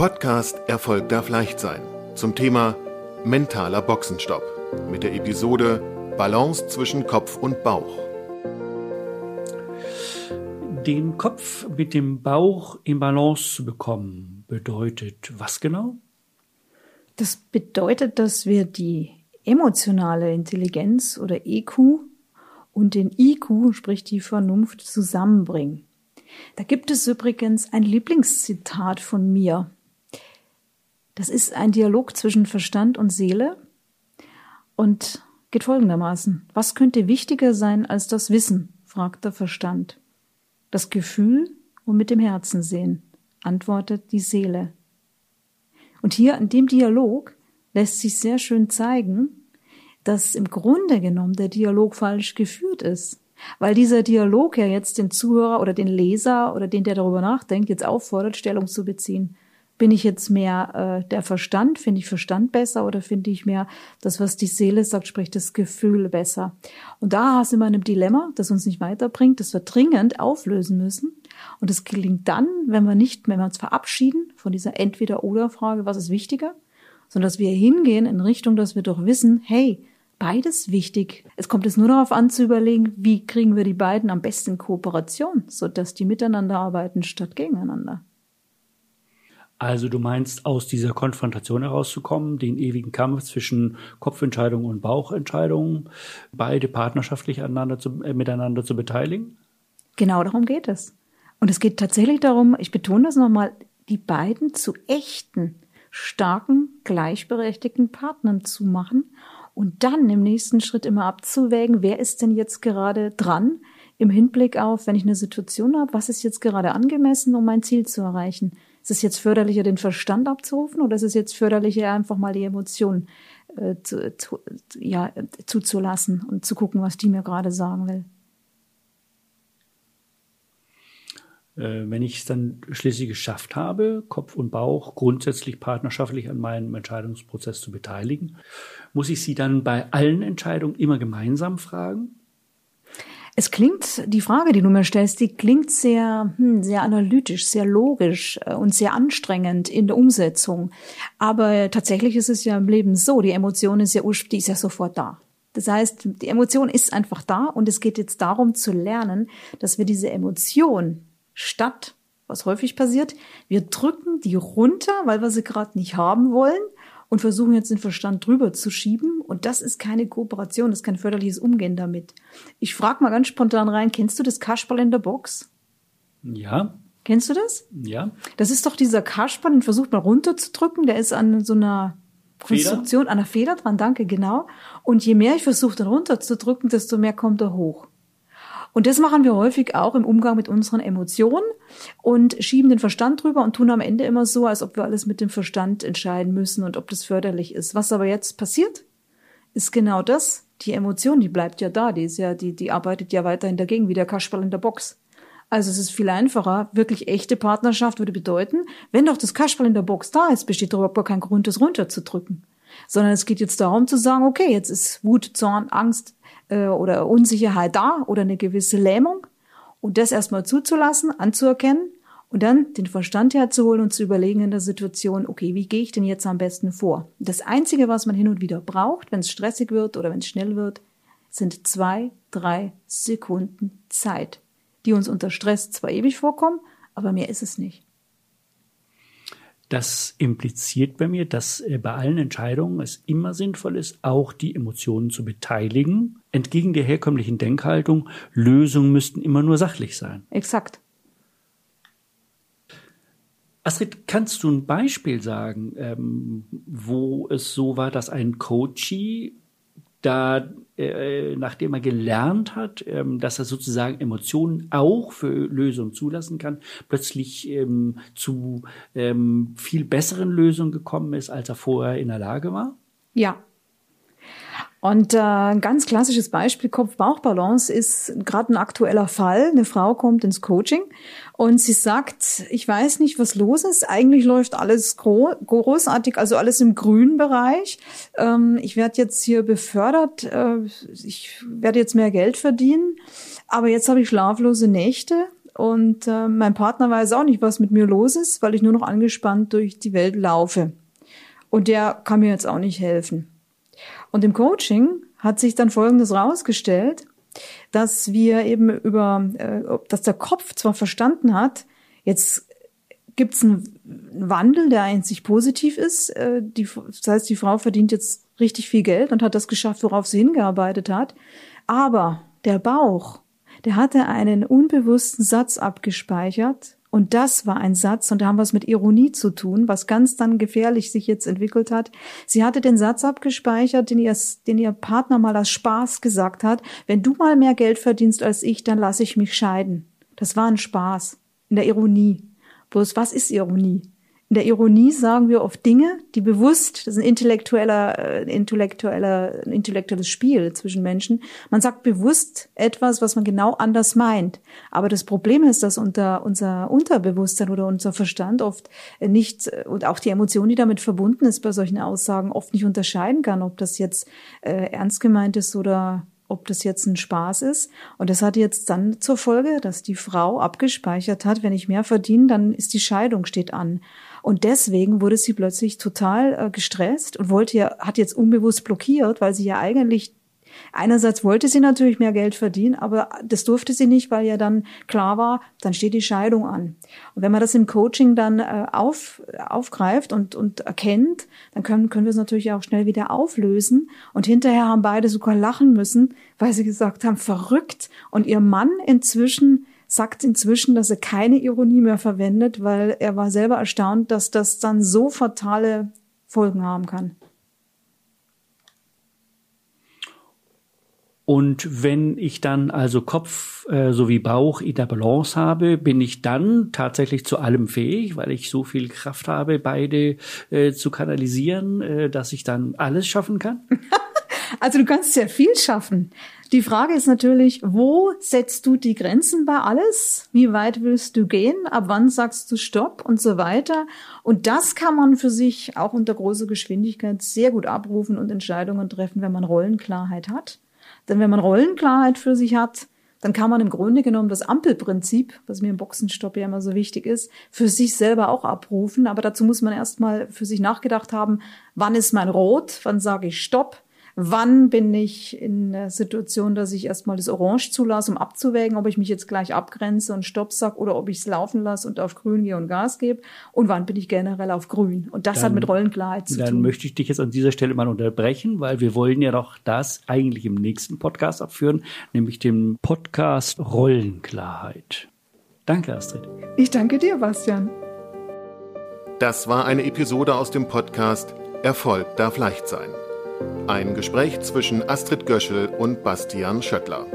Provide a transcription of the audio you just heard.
Podcast Erfolg darf leicht sein zum Thema mentaler Boxenstopp mit der Episode Balance zwischen Kopf und Bauch. Den Kopf mit dem Bauch in Balance zu bekommen, bedeutet was genau? Das bedeutet, dass wir die emotionale Intelligenz oder EQ und den IQ, sprich die Vernunft, zusammenbringen. Da gibt es übrigens ein Lieblingszitat von mir. Das ist ein Dialog zwischen Verstand und Seele und geht folgendermaßen. Was könnte wichtiger sein als das Wissen? fragt der Verstand. Das Gefühl und mit dem Herzen sehen, antwortet die Seele. Und hier in dem Dialog lässt sich sehr schön zeigen, dass im Grunde genommen der Dialog falsch geführt ist. Weil dieser Dialog ja jetzt den Zuhörer oder den Leser oder den, der darüber nachdenkt, jetzt auffordert, Stellung zu beziehen. Bin ich jetzt mehr äh, der Verstand? Finde ich Verstand besser oder finde ich mehr das, was die Seele sagt, sprich das Gefühl besser? Und da sind wir in einem Dilemma, das uns nicht weiterbringt, das wir dringend auflösen müssen. Und das gelingt dann, wenn wir nicht, wenn wir uns verabschieden von dieser Entweder-Oder-Frage, was ist wichtiger, sondern dass wir hingehen in Richtung, dass wir doch wissen, hey, beides wichtig. Es kommt jetzt nur darauf an zu überlegen, wie kriegen wir die beiden am besten in Kooperation, sodass die miteinander arbeiten statt gegeneinander. Also du meinst, aus dieser Konfrontation herauszukommen, den ewigen Kampf zwischen Kopfentscheidungen und Bauchentscheidungen, beide partnerschaftlich zu, äh, miteinander zu beteiligen? Genau darum geht es. Und es geht tatsächlich darum, ich betone das nochmal, die beiden zu echten, starken, gleichberechtigten Partnern zu machen und dann im nächsten Schritt immer abzuwägen, wer ist denn jetzt gerade dran im Hinblick auf, wenn ich eine Situation habe, was ist jetzt gerade angemessen, um mein Ziel zu erreichen? Ist es jetzt förderlicher, den Verstand abzurufen oder ist es jetzt förderlicher, einfach mal die Emotionen äh, zu, zu, ja, zuzulassen und zu gucken, was die mir gerade sagen will? Äh, wenn ich es dann schließlich geschafft habe, Kopf und Bauch grundsätzlich partnerschaftlich an meinem Entscheidungsprozess zu beteiligen, muss ich Sie dann bei allen Entscheidungen immer gemeinsam fragen? Es klingt, die Frage, die du mir stellst, die klingt sehr, hm, sehr analytisch, sehr logisch äh, und sehr anstrengend in der Umsetzung. Aber tatsächlich ist es ja im Leben so, die Emotion ist ja, die ist ja sofort da. Das heißt, die Emotion ist einfach da und es geht jetzt darum zu lernen, dass wir diese Emotion statt, was häufig passiert, wir drücken die runter, weil wir sie gerade nicht haben wollen und versuchen jetzt den Verstand drüber zu schieben. Und das ist keine Kooperation, das ist kein förderliches Umgehen damit. Ich frage mal ganz spontan rein, kennst du das Kasperl in der Box? Ja. Kennst du das? Ja. Das ist doch dieser Kasperl, den versucht man runterzudrücken, der ist an so einer Konstruktion, Feder? an einer Feder dran, danke, genau. Und je mehr ich versuche, den runterzudrücken, desto mehr kommt er hoch. Und das machen wir häufig auch im Umgang mit unseren Emotionen und schieben den Verstand drüber und tun am Ende immer so, als ob wir alles mit dem Verstand entscheiden müssen und ob das förderlich ist. Was aber jetzt passiert, ist genau das. Die Emotion, die bleibt ja da, die ist ja, die, die arbeitet ja weiterhin dagegen, wie der Kasperl in der Box. Also es ist viel einfacher. Wirklich echte Partnerschaft würde bedeuten, wenn doch das Kasperl in der Box da ist, besteht überhaupt gar kein Grund, das runterzudrücken. Sondern es geht jetzt darum zu sagen, okay, jetzt ist Wut, Zorn, Angst, äh, oder Unsicherheit da oder eine gewisse Lähmung und das erstmal zuzulassen, anzuerkennen und dann den Verstand herzuholen und zu überlegen in der Situation, okay, wie gehe ich denn jetzt am besten vor? Das Einzige, was man hin und wieder braucht, wenn es stressig wird oder wenn es schnell wird, sind zwei, drei Sekunden Zeit, die uns unter Stress zwar ewig vorkommen, aber mehr ist es nicht. Das impliziert bei mir, dass äh, bei allen Entscheidungen es immer sinnvoll ist, auch die Emotionen zu beteiligen. Entgegen der herkömmlichen Denkhaltung, Lösungen müssten immer nur sachlich sein. Exakt. Astrid, kannst du ein Beispiel sagen, ähm, wo es so war, dass ein Coachie da, äh, nachdem er gelernt hat, ähm, dass er sozusagen Emotionen auch für Lösungen zulassen kann, plötzlich ähm, zu ähm, viel besseren Lösungen gekommen ist, als er vorher in der Lage war? Ja, und äh, ein ganz klassisches Beispiel Kopf-Bauch-Balance ist gerade ein aktueller Fall. Eine Frau kommt ins Coaching und sie sagt, ich weiß nicht, was los ist. Eigentlich läuft alles gro großartig, also alles im grünen Bereich. Ähm, ich werde jetzt hier befördert, äh, ich werde jetzt mehr Geld verdienen, aber jetzt habe ich schlaflose Nächte und äh, mein Partner weiß auch nicht, was mit mir los ist, weil ich nur noch angespannt durch die Welt laufe. Und der kann mir jetzt auch nicht helfen. Und im Coaching hat sich dann Folgendes rausgestellt, dass wir eben über, äh, dass der Kopf zwar verstanden hat, jetzt gibt es einen Wandel, der einzig positiv ist. Äh, die, das heißt, die Frau verdient jetzt richtig viel Geld und hat das geschafft, worauf sie hingearbeitet hat. Aber der Bauch, der hatte einen unbewussten Satz abgespeichert. Und das war ein Satz, und da haben wir es mit Ironie zu tun, was ganz dann gefährlich sich jetzt entwickelt hat. Sie hatte den Satz abgespeichert, den ihr, den ihr Partner mal als Spaß gesagt hat. Wenn du mal mehr Geld verdienst als ich, dann lasse ich mich scheiden. Das war ein Spaß. In der Ironie. Bloß was ist Ironie? In der Ironie sagen wir oft Dinge, die bewusst, das ist ein intellektueller, äh, intellektueller, ein intellektuelles Spiel zwischen Menschen. Man sagt bewusst etwas, was man genau anders meint. Aber das Problem ist, dass unter unser Unterbewusstsein oder unser Verstand oft nicht äh, und auch die Emotion, die damit verbunden ist bei solchen Aussagen, oft nicht unterscheiden kann, ob das jetzt äh, ernst gemeint ist oder ob das jetzt ein Spaß ist. Und das hat jetzt dann zur Folge, dass die Frau abgespeichert hat, wenn ich mehr verdiene, dann ist die Scheidung steht an. Und deswegen wurde sie plötzlich total äh, gestresst und wollte ja, hat jetzt unbewusst blockiert, weil sie ja eigentlich Einerseits wollte sie natürlich mehr Geld verdienen, aber das durfte sie nicht, weil ja dann klar war, dann steht die Scheidung an. Und wenn man das im Coaching dann äh, auf, aufgreift und, und erkennt, dann können, können wir es natürlich auch schnell wieder auflösen. Und hinterher haben beide sogar lachen müssen, weil sie gesagt haben, verrückt. Und ihr Mann inzwischen sagt inzwischen, dass er keine Ironie mehr verwendet, weil er war selber erstaunt, dass das dann so fatale Folgen haben kann. Und wenn ich dann also Kopf äh, sowie Bauch in der Balance habe, bin ich dann tatsächlich zu allem fähig, weil ich so viel Kraft habe, beide äh, zu kanalisieren, äh, dass ich dann alles schaffen kann? also du kannst sehr viel schaffen. Die Frage ist natürlich, wo setzt du die Grenzen bei alles? Wie weit willst du gehen? Ab wann sagst du Stopp und so weiter? Und das kann man für sich auch unter großer Geschwindigkeit sehr gut abrufen und Entscheidungen treffen, wenn man Rollenklarheit hat. Denn wenn man Rollenklarheit für sich hat, dann kann man im Grunde genommen das Ampelprinzip, was mir im Boxenstopp ja immer so wichtig ist, für sich selber auch abrufen. Aber dazu muss man erstmal für sich nachgedacht haben, wann ist mein Rot, wann sage ich Stopp, wann bin ich in der Situation, dass ich erstmal das Orange zulasse, um abzuwägen, ob ich mich jetzt gleich abgrenze und Stopp sag oder ob ich es laufen lasse und auf Grün gehe und Gas gebe und wann bin ich generell auf Grün. Und das dann, hat mit Rollenklarheit zu dann tun. Dann möchte ich dich jetzt an dieser Stelle mal unterbrechen, weil wir wollen ja doch das eigentlich im nächsten Podcast abführen, nämlich den Podcast Rollenklarheit. Danke, Astrid. Ich danke dir, Bastian. Das war eine Episode aus dem Podcast Erfolg darf leicht sein. Ein Gespräch zwischen Astrid Göschel und Bastian Schöttler.